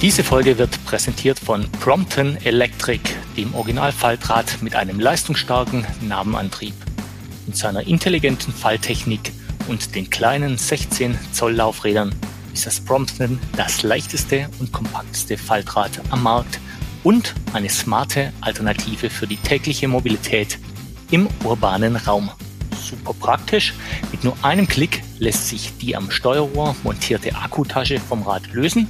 Diese Folge wird präsentiert von Prompton Electric, dem Originalfaltrad mit einem leistungsstarken Nabenantrieb. Mit seiner intelligenten Falltechnik und den kleinen 16 Zoll Laufrädern ist das Prompton das leichteste und kompakteste Faltrad am Markt und eine smarte Alternative für die tägliche Mobilität im urbanen Raum. Super praktisch, mit nur einem Klick lässt sich die am Steuerrohr montierte Akkutasche vom Rad lösen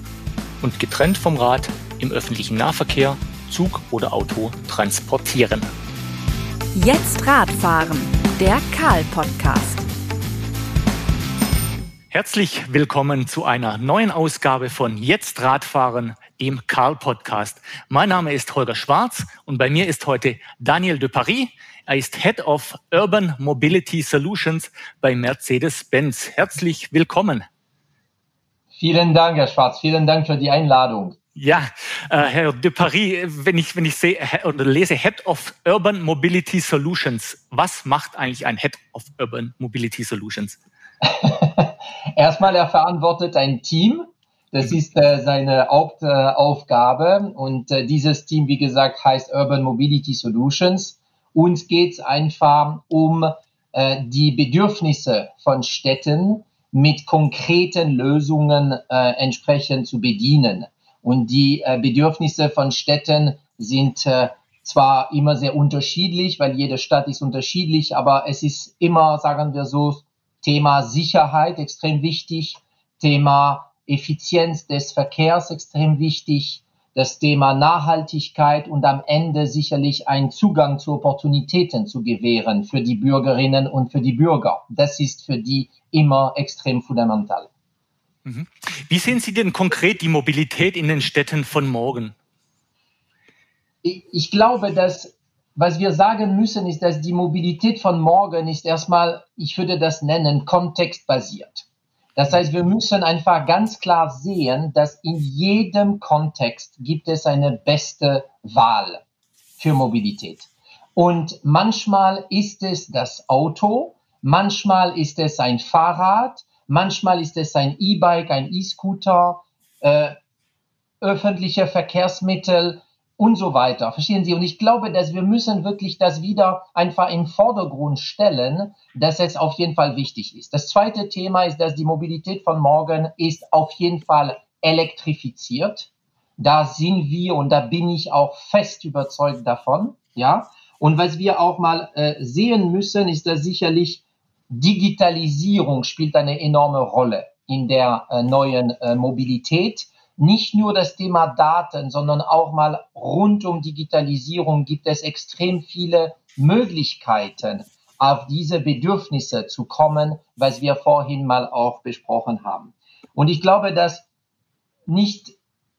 und getrennt vom Rad im öffentlichen Nahverkehr, Zug oder Auto transportieren. Jetzt Radfahren, der Karl-Podcast. Herzlich willkommen zu einer neuen Ausgabe von Jetzt Radfahren, dem Karl-Podcast. Mein Name ist Holger Schwarz und bei mir ist heute Daniel de Paris. Er ist Head of Urban Mobility Solutions bei Mercedes-Benz. Herzlich willkommen. Vielen Dank, Herr Schwarz. Vielen Dank für die Einladung. Ja, äh, Herr de Paris, wenn ich, wenn ich sehe oder lese Head of Urban Mobility Solutions, was macht eigentlich ein Head of Urban Mobility Solutions? Erstmal, er verantwortet ein Team. Das ist äh, seine Hauptaufgabe. und äh, dieses Team, wie gesagt, heißt Urban Mobility Solutions. Uns geht es einfach um äh, die Bedürfnisse von Städten mit konkreten Lösungen äh, entsprechend zu bedienen. Und die äh, Bedürfnisse von Städten sind äh, zwar immer sehr unterschiedlich, weil jede Stadt ist unterschiedlich, aber es ist immer, sagen wir so, Thema Sicherheit extrem wichtig, Thema Effizienz des Verkehrs extrem wichtig, das Thema Nachhaltigkeit und am Ende sicherlich einen Zugang zu Opportunitäten zu gewähren für die Bürgerinnen und für die Bürger. Das ist für die immer extrem fundamental. Mhm. Wie sehen Sie denn konkret die Mobilität in den Städten von morgen? Ich, ich glaube, dass was wir sagen müssen, ist, dass die Mobilität von morgen ist erstmal, ich würde das nennen, kontextbasiert. Das heißt, wir müssen einfach ganz klar sehen, dass in jedem Kontext gibt es eine beste Wahl für Mobilität. Und manchmal ist es das Auto, manchmal ist es ein Fahrrad, manchmal ist es ein E-Bike, ein E-Scooter, äh, öffentliche Verkehrsmittel, und so weiter. Verstehen Sie? Und ich glaube, dass wir müssen wirklich das wieder einfach im Vordergrund stellen, dass es auf jeden Fall wichtig ist. Das zweite Thema ist, dass die Mobilität von morgen ist auf jeden Fall elektrifiziert. Da sind wir und da bin ich auch fest überzeugt davon. Ja. Und was wir auch mal äh, sehen müssen, ist, dass sicherlich Digitalisierung spielt eine enorme Rolle in der äh, neuen äh, Mobilität nicht nur das Thema Daten, sondern auch mal rund um Digitalisierung gibt es extrem viele Möglichkeiten, auf diese Bedürfnisse zu kommen, was wir vorhin mal auch besprochen haben. Und ich glaube, dass nicht,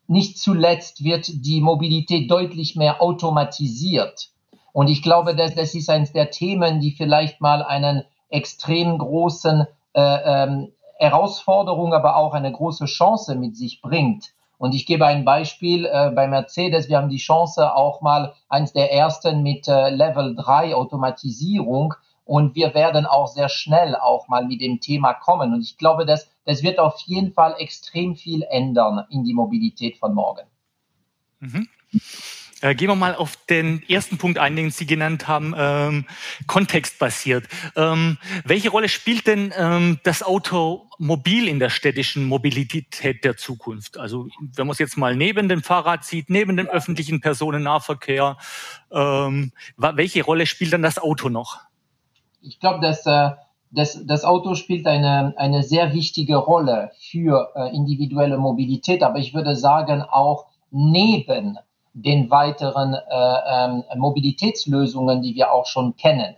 nicht zuletzt wird die Mobilität deutlich mehr automatisiert. Und ich glaube, dass das ist eines der Themen, die vielleicht mal einen extrem großen äh, ähm, Herausforderung, aber auch eine große Chance mit sich bringt. Und ich gebe ein Beispiel äh, bei Mercedes. Wir haben die Chance auch mal eins der ersten mit äh, Level 3 Automatisierung. Und wir werden auch sehr schnell auch mal mit dem Thema kommen. Und ich glaube, dass das wird auf jeden Fall extrem viel ändern in die Mobilität von morgen. Mhm. Äh, gehen wir mal auf den ersten Punkt ein, den Sie genannt haben, ähm, kontextbasiert. Ähm, welche Rolle spielt denn ähm, das Automobil in der städtischen Mobilität der Zukunft? Also wenn man es jetzt mal neben dem Fahrrad sieht, neben dem öffentlichen Personennahverkehr, ähm, welche Rolle spielt dann das Auto noch? Ich glaube, dass äh, das, das Auto spielt eine, eine sehr wichtige Rolle für äh, individuelle Mobilität, aber ich würde sagen auch neben den weiteren äh, ähm, Mobilitätslösungen, die wir auch schon kennen.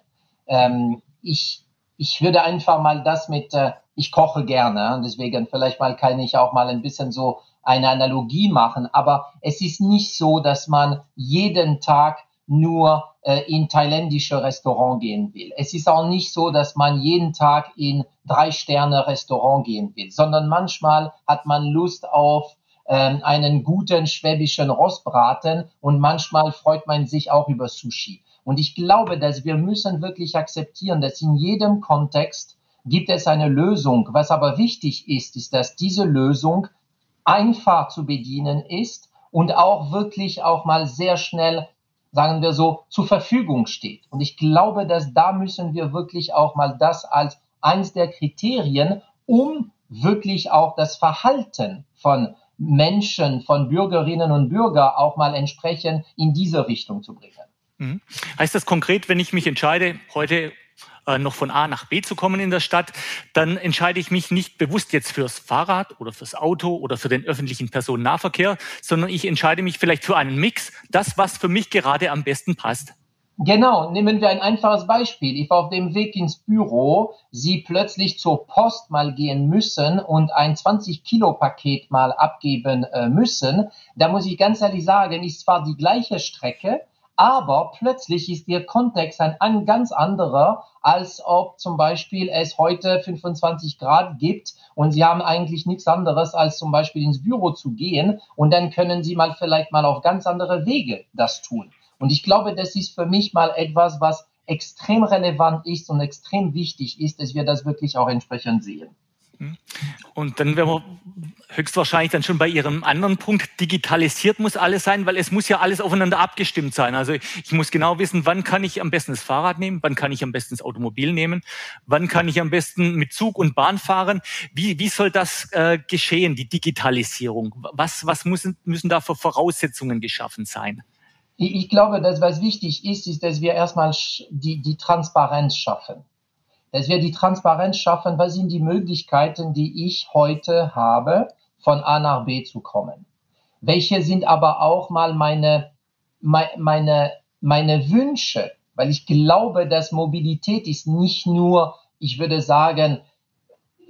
Ähm, ich, ich würde einfach mal das mit, äh, ich koche gerne, deswegen vielleicht mal kann ich auch mal ein bisschen so eine Analogie machen, aber es ist nicht so, dass man jeden Tag nur äh, in thailändische Restaurant gehen will. Es ist auch nicht so, dass man jeden Tag in drei Sterne Restaurant gehen will, sondern manchmal hat man Lust auf einen guten schwäbischen Rostbraten und manchmal freut man sich auch über Sushi. Und ich glaube, dass wir müssen wirklich akzeptieren, dass in jedem Kontext gibt es eine Lösung. Was aber wichtig ist, ist, dass diese Lösung einfach zu bedienen ist und auch wirklich auch mal sehr schnell, sagen wir so, zur Verfügung steht. Und ich glaube, dass da müssen wir wirklich auch mal das als eins der Kriterien, um wirklich auch das Verhalten von Menschen, von Bürgerinnen und Bürgern auch mal entsprechend in diese Richtung zu bringen. Mhm. Heißt das konkret, wenn ich mich entscheide, heute äh, noch von A nach B zu kommen in der Stadt, dann entscheide ich mich nicht bewusst jetzt fürs Fahrrad oder fürs Auto oder für den öffentlichen Personennahverkehr, sondern ich entscheide mich vielleicht für einen Mix, das, was für mich gerade am besten passt. Genau, nehmen wir ein einfaches Beispiel. Ich auf dem Weg ins Büro, Sie plötzlich zur Post mal gehen müssen und ein 20-Kilo-Paket mal abgeben äh, müssen. Da muss ich ganz ehrlich sagen, ist zwar die gleiche Strecke, aber plötzlich ist Ihr Kontext ein, ein ganz anderer, als ob zum Beispiel es heute 25 Grad gibt und Sie haben eigentlich nichts anderes, als zum Beispiel ins Büro zu gehen und dann können Sie mal vielleicht mal auf ganz andere Wege das tun. Und ich glaube, das ist für mich mal etwas, was extrem relevant ist und extrem wichtig ist, dass wir das wirklich auch entsprechend sehen. Hm. Und dann werden wir höchstwahrscheinlich dann schon bei Ihrem anderen Punkt, digitalisiert muss alles sein, weil es muss ja alles aufeinander abgestimmt sein. Also ich muss genau wissen, wann kann ich am besten das Fahrrad nehmen, wann kann ich am besten das Automobil nehmen, wann kann ich am besten mit Zug und Bahn fahren. Wie, wie soll das äh, geschehen, die Digitalisierung? Was, was müssen, müssen da für Voraussetzungen geschaffen sein? Ich glaube, dass was wichtig ist, ist, dass wir erstmal die, die Transparenz schaffen. Dass wir die Transparenz schaffen, was sind die Möglichkeiten, die ich heute habe, von A nach B zu kommen. Welche sind aber auch mal meine, meine, meine Wünsche? Weil ich glaube, dass Mobilität ist nicht nur, ich würde sagen,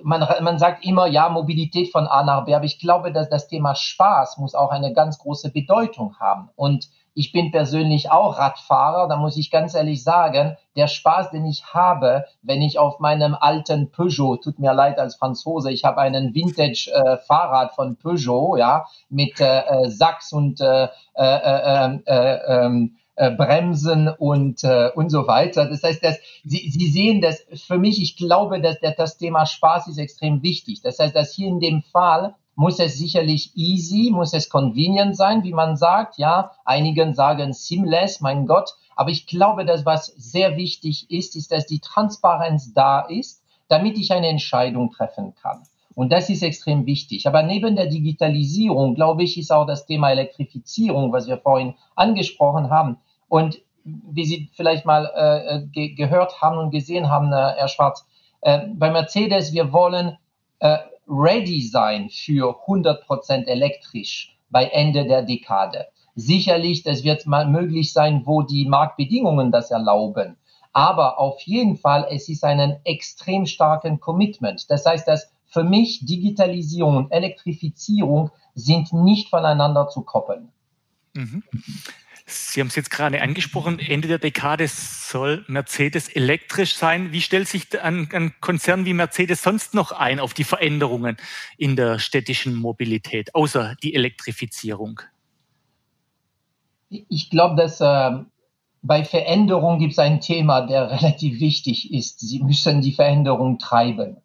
man, man sagt immer, ja, Mobilität von A nach B, aber ich glaube, dass das Thema Spaß muss auch eine ganz große Bedeutung haben. Und ich bin persönlich auch Radfahrer, da muss ich ganz ehrlich sagen, der Spaß, den ich habe, wenn ich auf meinem alten Peugeot, tut mir leid als Franzose, ich habe einen Vintage-Fahrrad äh, von Peugeot, ja, mit äh, äh Sachs und äh, äh, äh, ähm, Bremsen und, und so weiter. Das heißt, dass Sie, Sie sehen, dass für mich, ich glaube, dass das Thema Spaß ist extrem wichtig. Das heißt, dass hier in dem Fall muss es sicherlich easy, muss es convenient sein, wie man sagt. Ja, einigen sagen seamless, mein Gott. Aber ich glaube, dass was sehr wichtig ist, ist, dass die Transparenz da ist, damit ich eine Entscheidung treffen kann. Und das ist extrem wichtig. Aber neben der Digitalisierung, glaube ich, ist auch das Thema Elektrifizierung, was wir vorhin angesprochen haben. Und wie Sie vielleicht mal äh, ge gehört haben und gesehen haben, äh, Herr Schwarz, äh, bei Mercedes, wir wollen äh, ready sein für 100% elektrisch bei Ende der Dekade. Sicherlich, das wird mal möglich sein, wo die Marktbedingungen das erlauben. Aber auf jeden Fall, es ist ein extrem starken Commitment. Das heißt, dass für mich Digitalisierung und Elektrifizierung sind nicht voneinander zu koppeln. Mhm. Sie haben es jetzt gerade angesprochen, Ende der Dekade soll Mercedes elektrisch sein. Wie stellt sich ein, ein, Konzern wie Mercedes sonst noch ein auf die Veränderungen in der städtischen Mobilität, außer die Elektrifizierung? Ich glaube, dass äh, bei Veränderung gibt es ein Thema, der relativ wichtig ist. Sie müssen die Veränderung treiben.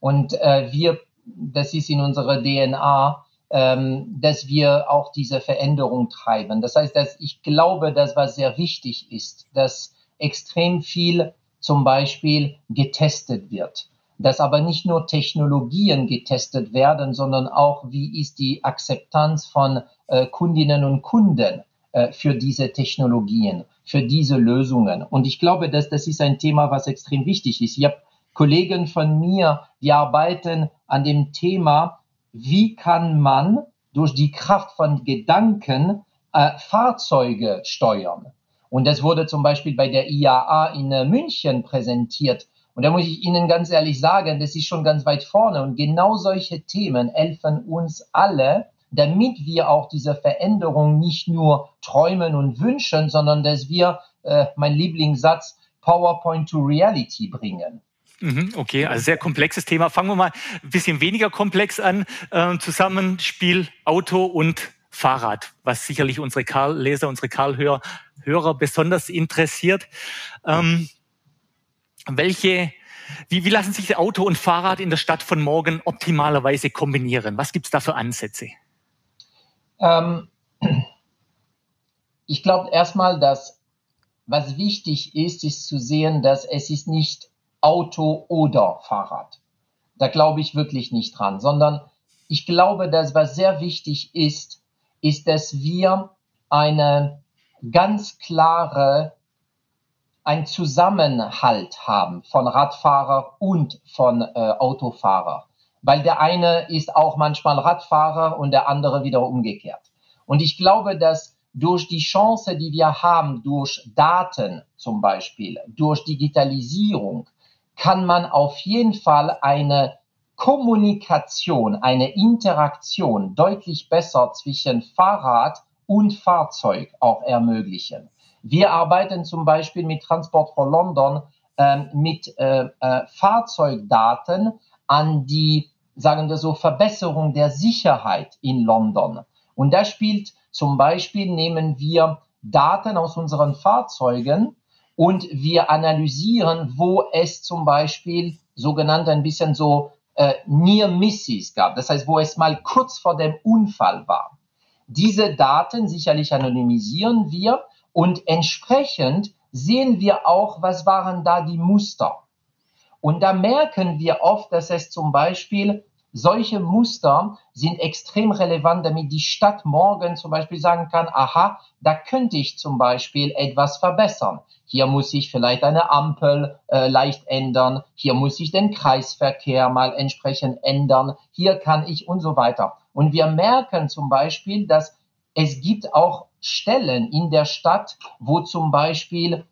Und äh, wir, das ist in unserer DNA, ähm, dass wir auch diese Veränderung treiben. Das heißt, dass ich glaube, dass was sehr wichtig ist, dass extrem viel zum Beispiel getestet wird. Dass aber nicht nur Technologien getestet werden, sondern auch, wie ist die Akzeptanz von äh, Kundinnen und Kunden äh, für diese Technologien, für diese Lösungen. Und ich glaube, dass das ist ein Thema, was extrem wichtig ist. Ich habe Kollegen von mir, die arbeiten an dem Thema, wie kann man durch die Kraft von Gedanken äh, Fahrzeuge steuern. Und das wurde zum Beispiel bei der IAA in äh, München präsentiert. Und da muss ich Ihnen ganz ehrlich sagen, das ist schon ganz weit vorne. Und genau solche Themen helfen uns alle, damit wir auch diese Veränderung nicht nur träumen und wünschen, sondern dass wir, äh, mein Lieblingssatz, PowerPoint to Reality bringen. Mhm, okay, also sehr komplexes Thema. Fangen wir mal ein bisschen weniger komplex an. Ähm, Zusammenspiel Auto und Fahrrad, was sicherlich unsere Karl-Leser, unsere Karl-Hörer besonders interessiert. Ähm, welche Wie, wie lassen sich Auto und Fahrrad in der Stadt von morgen optimalerweise kombinieren? Was gibt es da für Ansätze? Ähm, ich glaube erstmal, dass was wichtig ist, ist zu sehen, dass es ist nicht Auto oder Fahrrad. Da glaube ich wirklich nicht dran, sondern ich glaube, dass was sehr wichtig ist, ist, dass wir eine ganz klare, ein Zusammenhalt haben von Radfahrer und von äh, Autofahrer. Weil der eine ist auch manchmal Radfahrer und der andere wieder umgekehrt. Und ich glaube, dass durch die Chance, die wir haben, durch Daten zum Beispiel, durch Digitalisierung, kann man auf jeden Fall eine Kommunikation, eine Interaktion deutlich besser zwischen Fahrrad und Fahrzeug auch ermöglichen. Wir arbeiten zum Beispiel mit Transport for London äh, mit äh, äh, Fahrzeugdaten an die, sagen wir so, Verbesserung der Sicherheit in London. Und da spielt zum Beispiel nehmen wir Daten aus unseren Fahrzeugen und wir analysieren, wo es zum Beispiel sogenannte ein bisschen so äh, Near Misses gab. Das heißt, wo es mal kurz vor dem Unfall war. Diese Daten sicherlich anonymisieren wir und entsprechend sehen wir auch, was waren da die Muster. Und da merken wir oft, dass es zum Beispiel solche Muster sind extrem relevant, damit die Stadt morgen zum Beispiel sagen kann, aha, da könnte ich zum Beispiel etwas verbessern. Hier muss ich vielleicht eine Ampel äh, leicht ändern. Hier muss ich den Kreisverkehr mal entsprechend ändern. Hier kann ich und so weiter. Und wir merken zum Beispiel, dass es gibt auch Stellen in der Stadt, wo zum Beispiel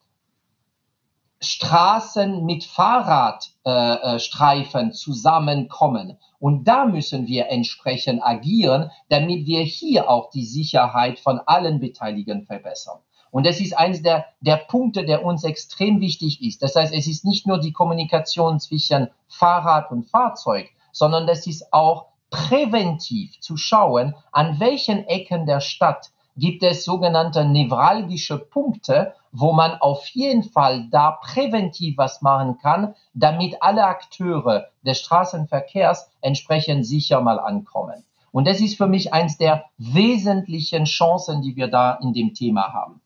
Straßen mit Fahrradstreifen äh, äh zusammenkommen. Und da müssen wir entsprechend agieren, damit wir hier auch die Sicherheit von allen Beteiligten verbessern. Und das ist eines der, der Punkte, der uns extrem wichtig ist. Das heißt, es ist nicht nur die Kommunikation zwischen Fahrrad und Fahrzeug, sondern das ist auch präventiv zu schauen, an welchen Ecken der Stadt gibt es sogenannte nevralgische Punkte, wo man auf jeden Fall da präventiv was machen kann, damit alle Akteure des Straßenverkehrs entsprechend sicher mal ankommen. Und das ist für mich eins der wesentlichen Chancen, die wir da in dem Thema haben.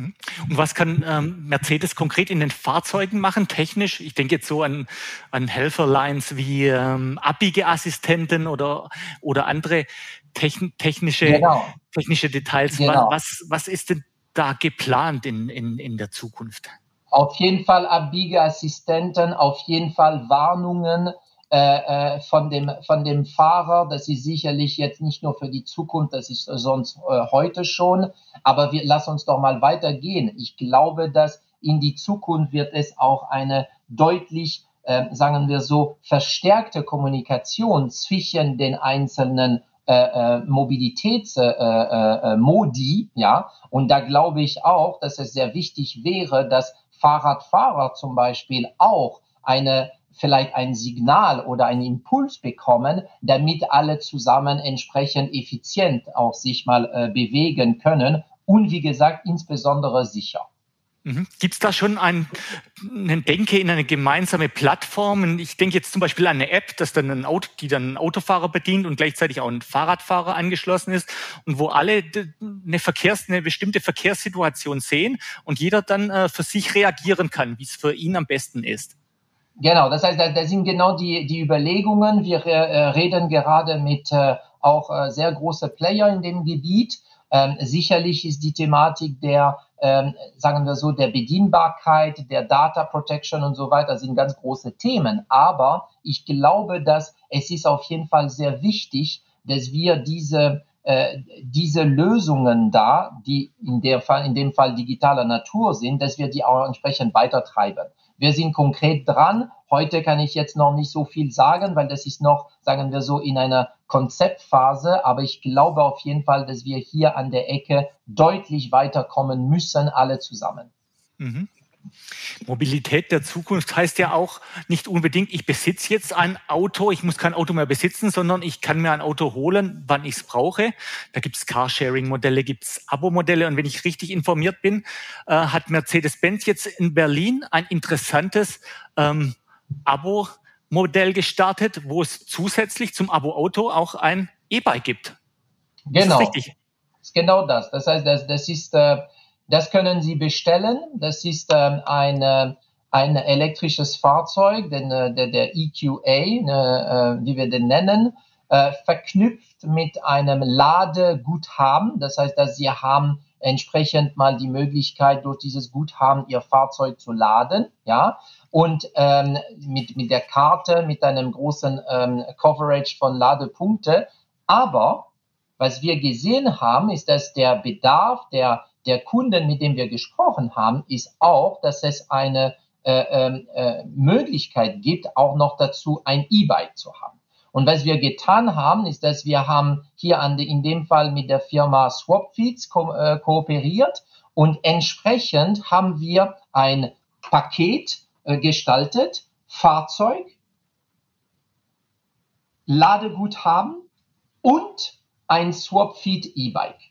Mhm. Und was kann ähm, Mercedes konkret in den Fahrzeugen machen, technisch? Ich denke jetzt so an, an Helferlines wie ähm, Abbiegeassistenten oder, oder andere techn technische, genau. technische Details. Genau. Was, was ist denn da geplant in, in, in der Zukunft? Auf jeden Fall Abbiegeassistenten, auf jeden Fall Warnungen, äh, äh, von, dem, von dem Fahrer. Das ist sicherlich jetzt nicht nur für die Zukunft, das ist sonst äh, heute schon. Aber wir, lass uns doch mal weitergehen. Ich glaube, dass in die Zukunft wird es auch eine deutlich, äh, sagen wir so, verstärkte Kommunikation zwischen den einzelnen äh, äh, Mobilitätsmodi, äh, ja. Und da glaube ich auch, dass es sehr wichtig wäre, dass Fahrradfahrer zum Beispiel auch eine vielleicht ein Signal oder einen Impuls bekommen, damit alle zusammen entsprechend effizient auch sich mal äh, bewegen können und wie gesagt insbesondere sicher. Mhm. Gibt es da schon ein, einen Denke in eine gemeinsame Plattform? Ich denke jetzt zum Beispiel an eine App, das dann ein Auto, die dann einen Autofahrer bedient und gleichzeitig auch ein Fahrradfahrer angeschlossen ist und wo alle eine, Verkehrs-, eine bestimmte Verkehrssituation sehen und jeder dann äh, für sich reagieren kann, wie es für ihn am besten ist. Genau, das heißt, da, sind genau die, die Überlegungen. Wir äh, reden gerade mit äh, auch sehr große Player in dem Gebiet. Ähm, sicherlich ist die Thematik der, ähm, sagen wir so, der Bedienbarkeit, der Data Protection und so weiter sind ganz große Themen. Aber ich glaube, dass es ist auf jeden Fall sehr wichtig, dass wir diese diese Lösungen da, die in, der Fall, in dem Fall digitaler Natur sind, dass wir die auch entsprechend weitertreiben. Wir sind konkret dran. Heute kann ich jetzt noch nicht so viel sagen, weil das ist noch, sagen wir so, in einer Konzeptphase. Aber ich glaube auf jeden Fall, dass wir hier an der Ecke deutlich weiterkommen müssen, alle zusammen. Mhm. Mobilität der Zukunft heißt ja auch nicht unbedingt, ich besitze jetzt ein Auto, ich muss kein Auto mehr besitzen, sondern ich kann mir ein Auto holen, wann ich es brauche. Da gibt es Carsharing-Modelle, gibt es Abo-Modelle und wenn ich richtig informiert bin, äh, hat Mercedes-Benz jetzt in Berlin ein interessantes ähm, Abo-Modell gestartet, wo es zusätzlich zum Abo-Auto auch ein E-Bike gibt. Genau. Das ist richtig. Genau das. Das heißt, das, das ist, äh, das können Sie bestellen. Das ist ähm, eine ein elektrisches Fahrzeug, den, äh, der, der EQA, äh, wie wir den nennen, äh, verknüpft mit einem Ladeguthaben. Das heißt, dass Sie haben entsprechend mal die Möglichkeit, durch dieses Guthaben Ihr Fahrzeug zu laden, ja, und ähm, mit, mit der Karte, mit einem großen ähm, Coverage von Ladepunkte. Aber was wir gesehen haben, ist, dass der Bedarf der, der Kunden, mit dem wir gesprochen haben, ist auch, dass es eine äh, ähm, äh, Möglichkeit gibt, auch noch dazu ein E-Bike zu haben. Und was wir getan haben, ist, dass wir haben hier an in dem Fall mit der Firma Swapfeeds ko äh, kooperiert und entsprechend haben wir ein Paket äh, gestaltet, Fahrzeug, Ladeguthaben und ein Swapfeed E-Bike.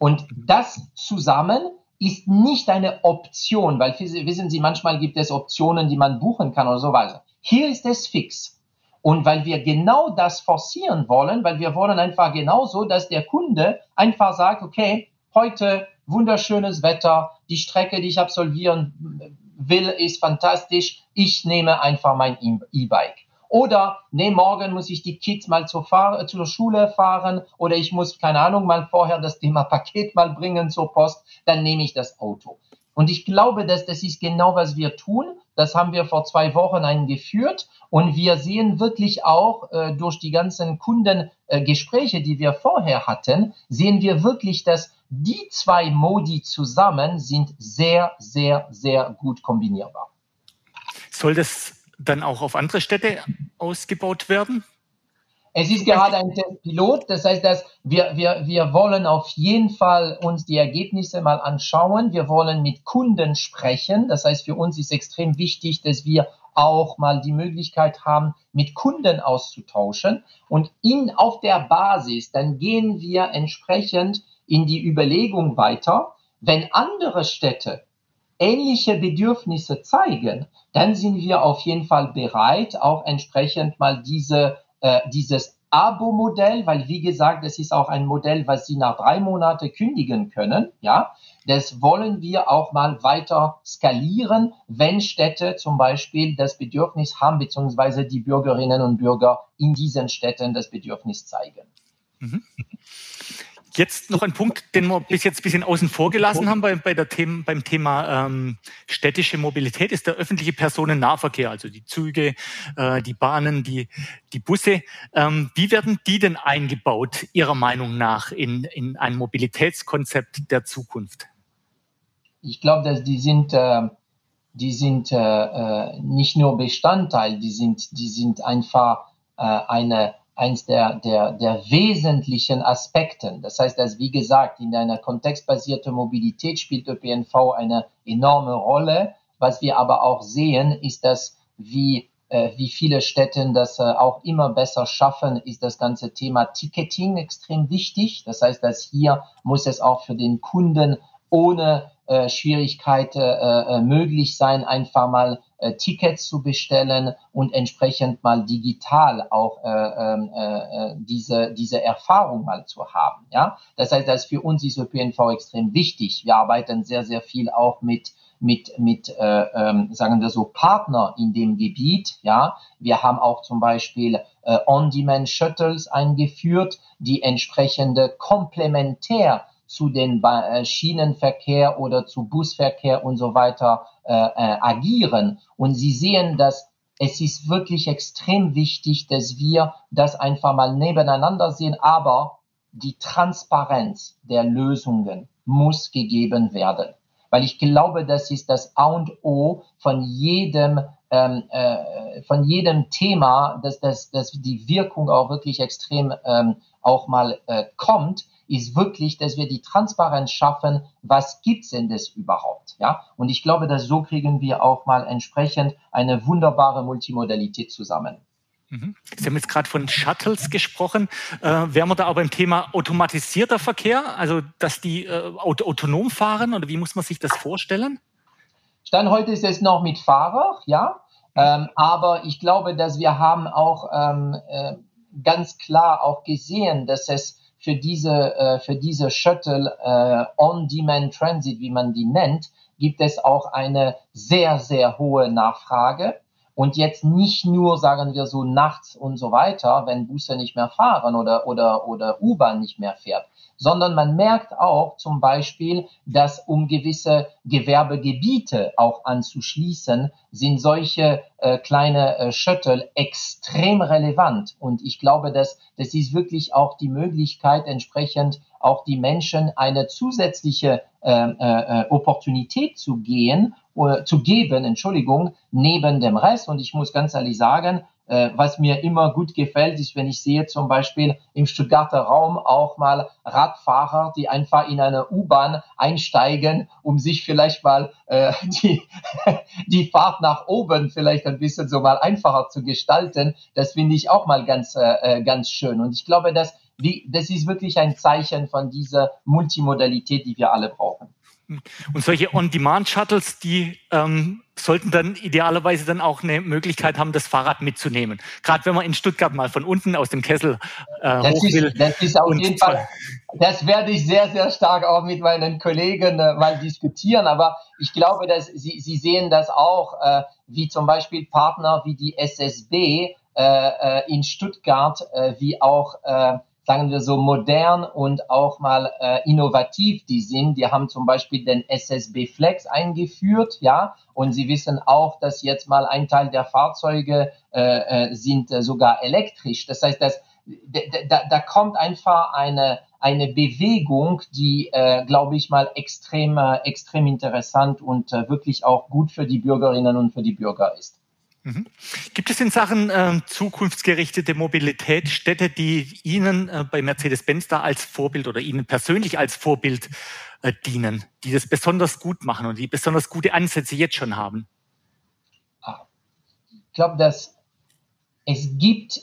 Und das zusammen ist nicht eine Option, weil wissen Sie, manchmal gibt es Optionen, die man buchen kann oder so weiter. Hier ist es fix. Und weil wir genau das forcieren wollen, weil wir wollen einfach genauso, dass der Kunde einfach sagt, okay, heute wunderschönes Wetter, die Strecke, die ich absolvieren will, ist fantastisch, ich nehme einfach mein E-Bike. Oder, nee, morgen muss ich die Kids mal zur, Fahr zur Schule fahren oder ich muss, keine Ahnung, mal vorher das Thema Paket mal bringen zur Post, dann nehme ich das Auto. Und ich glaube, dass das ist genau, was wir tun. Das haben wir vor zwei Wochen eingeführt. Und wir sehen wirklich auch äh, durch die ganzen Kundengespräche, äh, die wir vorher hatten, sehen wir wirklich, dass die zwei Modi zusammen sind sehr, sehr, sehr gut kombinierbar. Soll das dann auch auf andere Städte ausgebaut werden? Es ist gerade ein Pilot, das heißt, dass wir, wir, wir wollen auf jeden Fall uns die Ergebnisse mal anschauen. Wir wollen mit Kunden sprechen. Das heißt, für uns ist extrem wichtig, dass wir auch mal die Möglichkeit haben, mit Kunden auszutauschen. Und in, auf der Basis, dann gehen wir entsprechend in die Überlegung weiter, wenn andere Städte ähnliche Bedürfnisse zeigen, dann sind wir auf jeden Fall bereit, auch entsprechend mal diese, äh, dieses Abo-Modell, weil wie gesagt, es ist auch ein Modell, was Sie nach drei Monaten kündigen können, ja. Das wollen wir auch mal weiter skalieren, wenn Städte zum Beispiel das Bedürfnis haben, beziehungsweise die Bürgerinnen und Bürger in diesen Städten das Bedürfnis zeigen. Mhm. Jetzt noch ein Punkt, den wir bis jetzt ein bisschen außen vor gelassen haben bei, bei der Thema, beim Thema ähm, städtische Mobilität, ist der öffentliche Personennahverkehr, also die Züge, äh, die Bahnen, die, die Busse. Ähm, wie werden die denn eingebaut, Ihrer Meinung nach, in, in ein Mobilitätskonzept der Zukunft? Ich glaube, dass die sind, äh, die sind äh, äh nicht nur Bestandteil, die sind, die sind einfach äh, eine eins der, der, der wesentlichen Aspekten. Das heißt, dass, wie gesagt, in einer kontextbasierten Mobilität spielt ÖPNV eine enorme Rolle. Was wir aber auch sehen, ist, dass wie, äh, wie viele Städte das äh, auch immer besser schaffen, ist das ganze Thema Ticketing extrem wichtig. Das heißt, dass hier muss es auch für den Kunden ohne äh, Schwierigkeit äh, äh, möglich sein, einfach mal äh, Tickets zu bestellen und entsprechend mal digital auch äh, ähm, äh, diese, diese Erfahrung mal zu haben. Ja? Das heißt, dass für uns ist ÖPNV extrem wichtig. Wir arbeiten sehr, sehr viel auch mit mit, mit äh, ähm, sagen wir so, Partner in dem Gebiet. Ja, wir haben auch zum Beispiel äh, On-Demand-Shuttles eingeführt, die entsprechende komplementär zu den äh, Schienenverkehr oder zu Busverkehr und so weiter äh, äh, agieren. Und Sie sehen, dass es ist wirklich extrem wichtig, dass wir das einfach mal nebeneinander sehen, aber die Transparenz der Lösungen muss gegeben werden. Weil ich glaube, das ist das A und O von jedem, ähm, äh, von jedem Thema, dass, dass, dass die Wirkung auch wirklich extrem ähm, auch mal äh, kommt, ist wirklich, dass wir die Transparenz schaffen, was gibt's denn das überhaupt? Ja, und ich glaube, dass so kriegen wir auch mal entsprechend eine wunderbare Multimodalität zusammen. Mhm. Sie haben jetzt gerade von Shuttles gesprochen. Äh, wären wir da aber im Thema automatisierter Verkehr, also dass die äh, autonom fahren oder wie muss man sich das vorstellen? Stand heute ist es noch mit Fahrer, ja. Ähm, aber ich glaube, dass wir haben auch ähm, äh, ganz klar auch gesehen, dass es für diese, äh, für diese Shuttle äh, On-Demand Transit, wie man die nennt, gibt es auch eine sehr, sehr hohe Nachfrage. Und jetzt nicht nur, sagen wir so, nachts und so weiter, wenn Busse nicht mehr fahren oder, oder, oder U-Bahn nicht mehr fährt, sondern man merkt auch zum Beispiel, dass um gewisse Gewerbegebiete auch anzuschließen, sind solche äh, kleine äh, Shuttle extrem relevant. Und ich glaube, dass das ist wirklich auch die Möglichkeit, entsprechend auch die Menschen eine zusätzliche äh, äh, Opportunität zu gehen, äh, zu geben, Entschuldigung, neben dem Rest. Und ich muss ganz ehrlich sagen, äh, was mir immer gut gefällt, ist, wenn ich sehe zum Beispiel im Stuttgarter Raum auch mal Radfahrer, die einfach in eine U-Bahn einsteigen, um sich vielleicht mal äh, die, die Fahrt nach oben vielleicht ein bisschen so mal einfacher zu gestalten. Das finde ich auch mal ganz, äh, äh ganz schön. Und ich glaube, dass wie, das ist wirklich ein Zeichen von dieser Multimodalität, die wir alle brauchen. Und solche On-Demand-Shuttles, die ähm, sollten dann idealerweise dann auch eine Möglichkeit haben, das Fahrrad mitzunehmen. Gerade wenn man in Stuttgart mal von unten aus dem Kessel äh, das hoch ist, will. Das ist auf jeden Fall, das werde ich sehr, sehr stark auch mit meinen Kollegen äh, mal diskutieren. Aber ich glaube, dass Sie, Sie sehen das auch, äh, wie zum Beispiel Partner wie die SSB äh, äh, in Stuttgart, äh, wie auch sagen wir so, modern und auch mal äh, innovativ die sind. Die haben zum Beispiel den SSB Flex eingeführt, ja, und sie wissen auch, dass jetzt mal ein Teil der Fahrzeuge äh, äh sind äh, sogar elektrisch. Das heißt, dass da, da kommt einfach eine eine Bewegung, die, äh, glaube ich mal, extrem, äh, extrem interessant und äh, wirklich auch gut für die Bürgerinnen und für die Bürger ist. Mhm. Gibt es in Sachen äh, zukunftsgerichtete Mobilität Städte, die Ihnen äh, bei Mercedes-Benz da als Vorbild oder Ihnen persönlich als Vorbild äh, dienen, die das besonders gut machen und die besonders gute Ansätze jetzt schon haben? Ich glaube, dass es gibt,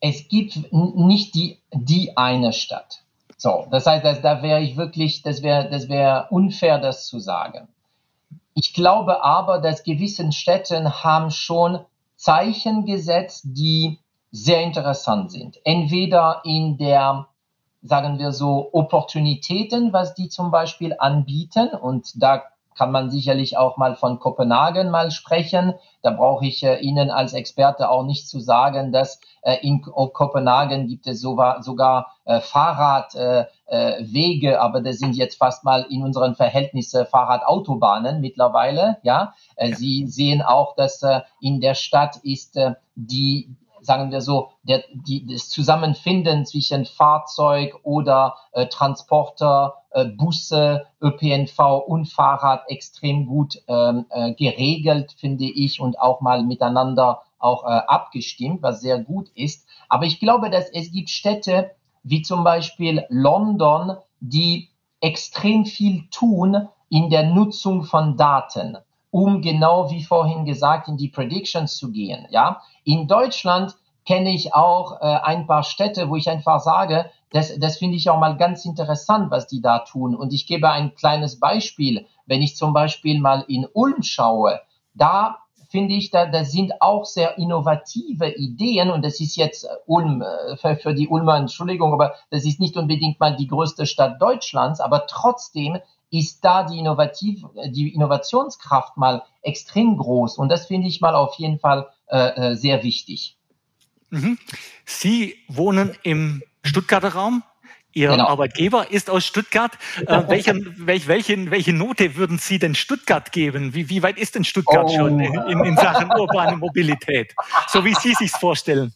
es gibt nicht die, die eine Stadt. So, das heißt, dass, da wäre ich wirklich, das wäre, das wäre unfair, das zu sagen. Ich glaube aber, dass gewissen Städten haben schon Zeichen gesetzt, die sehr interessant sind. Entweder in der, sagen wir so, Opportunitäten, was die zum Beispiel anbieten. Und da kann man sicherlich auch mal von Kopenhagen mal sprechen. Da brauche ich äh, Ihnen als Experte auch nicht zu sagen, dass äh, in Kopenhagen gibt es sogar, sogar äh, Fahrradwege, äh, äh, aber das sind jetzt fast mal in unseren Verhältnissen Fahrradautobahnen mittlerweile. Ja, äh, Sie sehen auch, dass in der Stadt ist die sagen wir so, der, die, das Zusammenfinden zwischen Fahrzeug oder äh, Transporter, äh, Busse, ÖPNV und Fahrrad extrem gut ähm, äh, geregelt, finde ich, und auch mal miteinander auch äh, abgestimmt, was sehr gut ist. Aber ich glaube, dass es gibt Städte wie zum Beispiel London, die extrem viel tun in der Nutzung von Daten um genau wie vorhin gesagt in die Predictions zu gehen. Ja, in Deutschland kenne ich auch äh, ein paar Städte, wo ich einfach sage, das, das finde ich auch mal ganz interessant, was die da tun. Und ich gebe ein kleines Beispiel. Wenn ich zum Beispiel mal in Ulm schaue, da finde ich, da, da sind auch sehr innovative Ideen und das ist jetzt äh, Ulm, äh, für, für die Ulmer, Entschuldigung, aber das ist nicht unbedingt mal die größte Stadt Deutschlands, aber trotzdem ist da die, Innovativ die Innovationskraft mal extrem groß. Und das finde ich mal auf jeden Fall äh, äh, sehr wichtig. Mhm. Sie wohnen im Stuttgarter Raum. Ihr genau. Arbeitgeber ist aus Stuttgart. Äh, welchen, welch, welche, welche Note würden Sie denn Stuttgart geben? Wie, wie weit ist denn Stuttgart oh. schon in, in Sachen urbane Mobilität? So wie Sie sich vorstellen.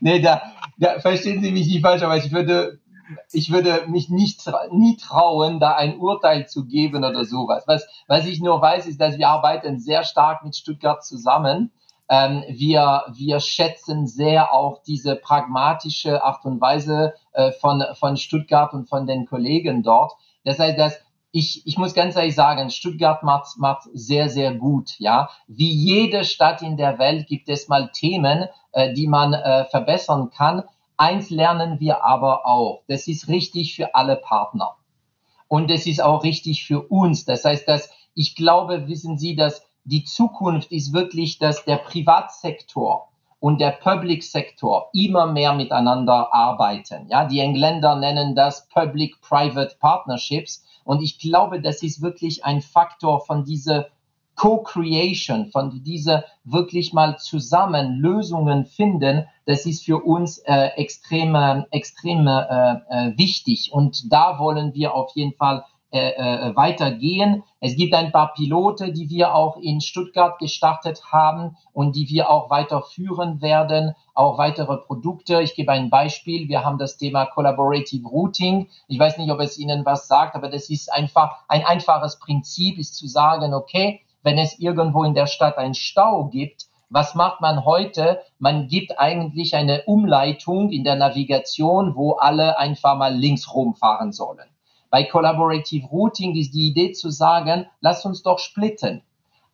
Nee, da, da verstehen Sie mich nicht falsch, aber ich würde ich würde mich nicht, nie trauen, da ein Urteil zu geben oder sowas. Was, was ich nur weiß, ist, dass wir arbeiten sehr stark mit Stuttgart zusammen. Ähm, wir, wir schätzen sehr auch diese pragmatische Art und Weise äh, von, von Stuttgart und von den Kollegen dort. Das heißt, dass ich, ich muss ganz ehrlich sagen, Stuttgart macht, macht sehr, sehr gut. Ja, wie jede Stadt in der Welt gibt es mal Themen, äh, die man äh, verbessern kann. Eins lernen wir aber auch. Das ist richtig für alle Partner. Und das ist auch richtig für uns. Das heißt, dass ich glaube, wissen Sie, dass die Zukunft ist wirklich, dass der Privatsektor und der Public Sektor immer mehr miteinander arbeiten. Ja, die Engländer nennen das Public-Private Partnerships. Und ich glaube, das ist wirklich ein Faktor von dieser Co-Creation, von dieser wirklich mal zusammen Lösungen finden. Das ist für uns äh, extrem, extrem äh, äh, wichtig. Und da wollen wir auf jeden Fall äh, äh, weitergehen. Es gibt ein paar Pilote, die wir auch in Stuttgart gestartet haben und die wir auch weiterführen werden, auch weitere Produkte. Ich gebe ein Beispiel. Wir haben das Thema Collaborative Routing. Ich weiß nicht, ob es Ihnen was sagt, aber das ist einfach ein einfaches Prinzip, ist zu sagen, okay, wenn es irgendwo in der Stadt einen Stau gibt, was macht man heute? Man gibt eigentlich eine Umleitung in der Navigation, wo alle einfach mal links rumfahren sollen. Bei Collaborative Routing ist die Idee zu sagen, lass uns doch splitten.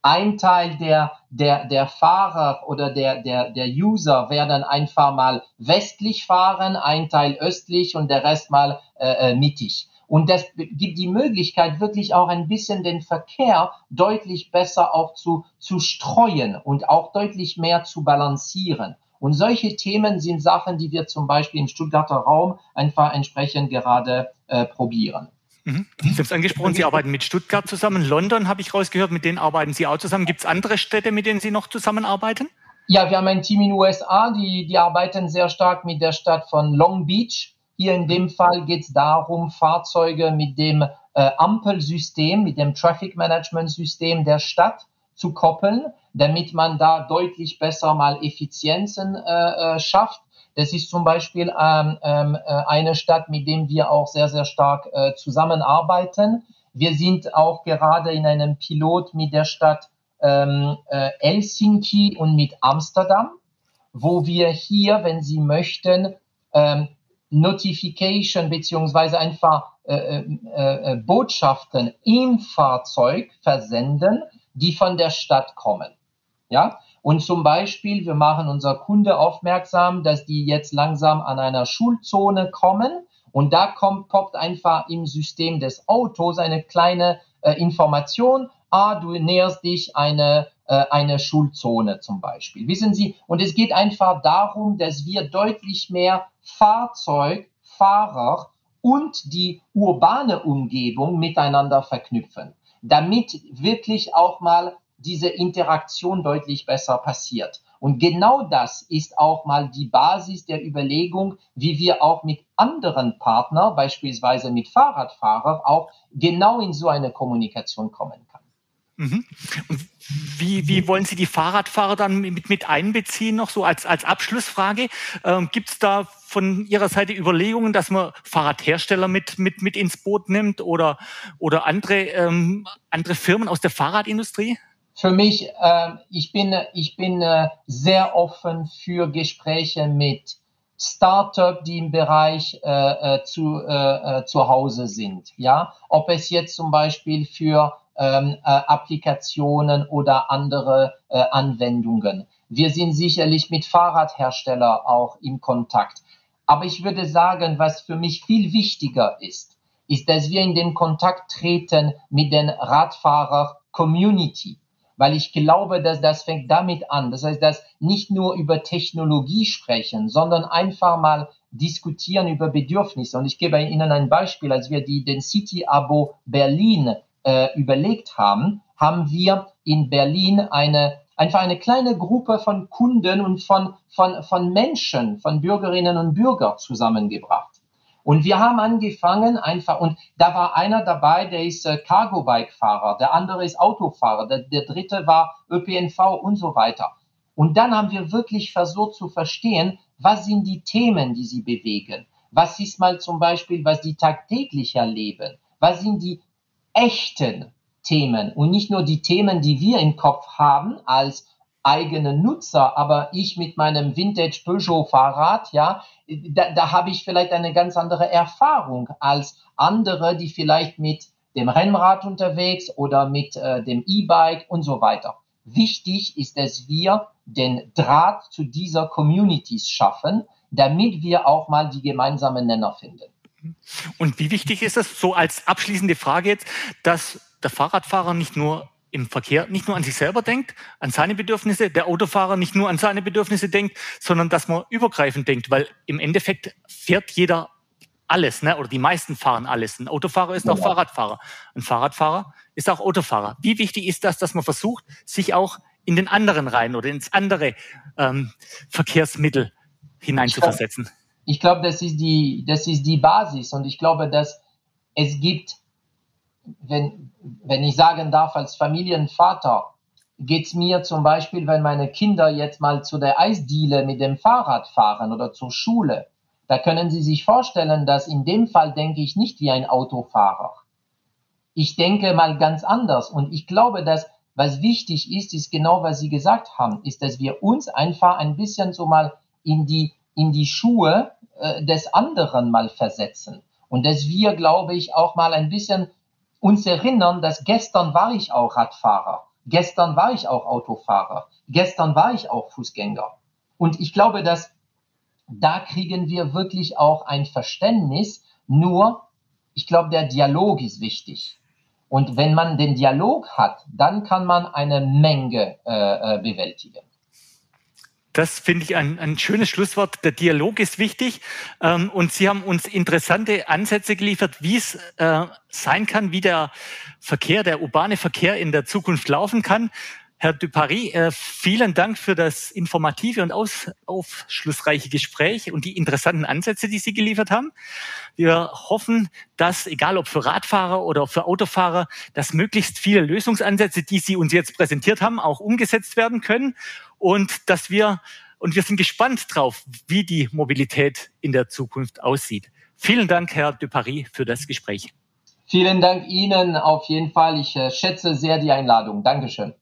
Ein Teil der, der, der Fahrer oder der, der, der User werden einfach mal westlich fahren, ein Teil östlich und der Rest mal äh, äh mittig. Und das gibt die Möglichkeit, wirklich auch ein bisschen den Verkehr deutlich besser auch zu, zu streuen und auch deutlich mehr zu balancieren. Und solche Themen sind Sachen, die wir zum Beispiel im Stuttgarter Raum einfach entsprechend gerade äh, probieren. Mhm. Sie haben es angesprochen, Sie arbeiten mit Stuttgart zusammen. London habe ich rausgehört, mit denen arbeiten Sie auch zusammen. Gibt es andere Städte, mit denen Sie noch zusammenarbeiten? Ja, wir haben ein Team in den USA, die, die arbeiten sehr stark mit der Stadt von Long Beach. Hier in dem Fall geht es darum, Fahrzeuge mit dem äh, Ampelsystem, mit dem Traffic Management System der Stadt zu koppeln, damit man da deutlich besser mal Effizienzen äh, äh schafft. Das ist zum Beispiel ähm, ähm, äh, eine Stadt, mit dem wir auch sehr, sehr stark äh, zusammenarbeiten. Wir sind auch gerade in einem Pilot mit der Stadt ähm, äh, Helsinki und mit Amsterdam, wo wir hier, wenn Sie möchten, ähm, Notification beziehungsweise einfach äh, äh, äh, Botschaften im Fahrzeug versenden, die von der Stadt kommen. Ja, und zum Beispiel, wir machen unser Kunde aufmerksam, dass die jetzt langsam an einer Schulzone kommen und da kommt, poppt einfach im System des Autos eine kleine äh, Information, ah, du näherst dich eine, eine Schulzone zum Beispiel. Wissen Sie, und es geht einfach darum, dass wir deutlich mehr Fahrzeug, Fahrer und die urbane Umgebung miteinander verknüpfen, damit wirklich auch mal diese Interaktion deutlich besser passiert. Und genau das ist auch mal die Basis der Überlegung, wie wir auch mit anderen Partnern, beispielsweise mit Fahrradfahrern, auch genau in so eine Kommunikation kommen kann. Mhm. Und wie, wie wollen Sie die Fahrradfahrer dann mit, mit einbeziehen, noch so als, als Abschlussfrage? Ähm, Gibt es da von Ihrer Seite Überlegungen, dass man Fahrradhersteller mit, mit, mit ins Boot nimmt oder, oder andere, ähm, andere Firmen aus der Fahrradindustrie? für mich, äh, ich bin, ich bin äh, sehr offen für Gespräche mit Startup, die im Bereich äh, äh, zu, äh, äh, zu Hause sind. Ja, ob es jetzt zum Beispiel für ähm, äh, Applikationen oder andere äh, Anwendungen. Wir sind sicherlich mit Fahrradhersteller auch in Kontakt. Aber ich würde sagen, was für mich viel wichtiger ist, ist, dass wir in den Kontakt treten mit den Radfahrer Community weil ich glaube, dass das fängt damit an. Das heißt, dass nicht nur über Technologie sprechen, sondern einfach mal diskutieren über Bedürfnisse. Und ich gebe Ihnen ein Beispiel. Als wir die, den City-Abo Berlin äh, überlegt haben, haben wir in Berlin eine einfach eine kleine Gruppe von Kunden und von, von, von Menschen, von Bürgerinnen und Bürgern zusammengebracht. Und wir haben angefangen einfach, und da war einer dabei, der ist äh, Cargo-Bike-Fahrer, der andere ist Autofahrer, der, der dritte war ÖPNV und so weiter. Und dann haben wir wirklich versucht zu verstehen, was sind die Themen, die sie bewegen? Was ist mal zum Beispiel, was die tagtäglich erleben? Was sind die echten Themen und nicht nur die Themen, die wir im Kopf haben als eigene Nutzer, aber ich mit meinem Vintage Peugeot Fahrrad, ja, da, da habe ich vielleicht eine ganz andere Erfahrung als andere, die vielleicht mit dem Rennrad unterwegs oder mit äh, dem E-Bike und so weiter. Wichtig ist, dass wir den Draht zu dieser Communities schaffen, damit wir auch mal die gemeinsamen Nenner finden. Und wie wichtig ist es, so als abschließende Frage jetzt, dass der Fahrradfahrer nicht nur im Verkehr nicht nur an sich selber denkt, an seine Bedürfnisse, der Autofahrer nicht nur an seine Bedürfnisse denkt, sondern dass man übergreifend denkt, weil im Endeffekt fährt jeder alles, ne? oder die meisten fahren alles. Ein Autofahrer ist auch ja. Fahrradfahrer. Ein Fahrradfahrer ist auch Autofahrer. Wie wichtig ist das, dass man versucht, sich auch in den anderen rein oder ins andere ähm, Verkehrsmittel hineinzuversetzen? Ich glaube, das ist die, das ist die Basis und ich glaube, dass es gibt, wenn, wenn ich sagen darf, als Familienvater, geht es mir zum Beispiel, wenn meine Kinder jetzt mal zu der Eisdiele mit dem Fahrrad fahren oder zur Schule, da können Sie sich vorstellen, dass in dem Fall denke ich nicht wie ein Autofahrer. Ich denke mal ganz anders und ich glaube, dass was wichtig ist, ist genau, was Sie gesagt haben, ist, dass wir uns einfach ein bisschen so mal in die, in die Schuhe äh, des anderen mal versetzen. Und dass wir, glaube ich, auch mal ein bisschen uns erinnern, dass gestern war ich auch Radfahrer, gestern war ich auch Autofahrer, gestern war ich auch Fußgänger. Und ich glaube, dass da kriegen wir wirklich auch ein Verständnis. Nur, ich glaube, der Dialog ist wichtig. Und wenn man den Dialog hat, dann kann man eine Menge äh, äh bewältigen. Das finde ich ein, ein schönes Schlusswort. Der Dialog ist wichtig ähm, und Sie haben uns interessante Ansätze geliefert, wie es äh, sein kann, wie der Verkehr, der urbane Verkehr in der Zukunft laufen kann. Herr Duparis, äh, vielen Dank für das informative und aus, aufschlussreiche Gespräch und die interessanten Ansätze, die Sie geliefert haben. Wir hoffen, dass, egal ob für Radfahrer oder für Autofahrer, dass möglichst viele Lösungsansätze, die Sie uns jetzt präsentiert haben, auch umgesetzt werden können und dass wir, und wir sind gespannt drauf, wie die Mobilität in der Zukunft aussieht. Vielen Dank, Herr Duparis, für das Gespräch. Vielen Dank Ihnen auf jeden Fall. Ich äh, schätze sehr die Einladung. Dankeschön.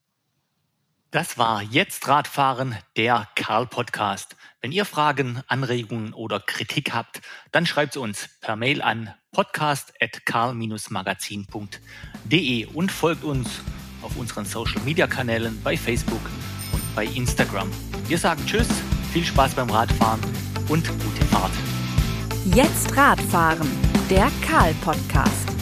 Das war Jetzt Radfahren, der Karl-Podcast. Wenn ihr Fragen, Anregungen oder Kritik habt, dann schreibt uns per Mail an podcast.karl-magazin.de und folgt uns auf unseren Social-Media-Kanälen bei Facebook bei Instagram. Wir sagen Tschüss, viel Spaß beim Radfahren und gute Fahrt. Jetzt Radfahren, der Karl-Podcast.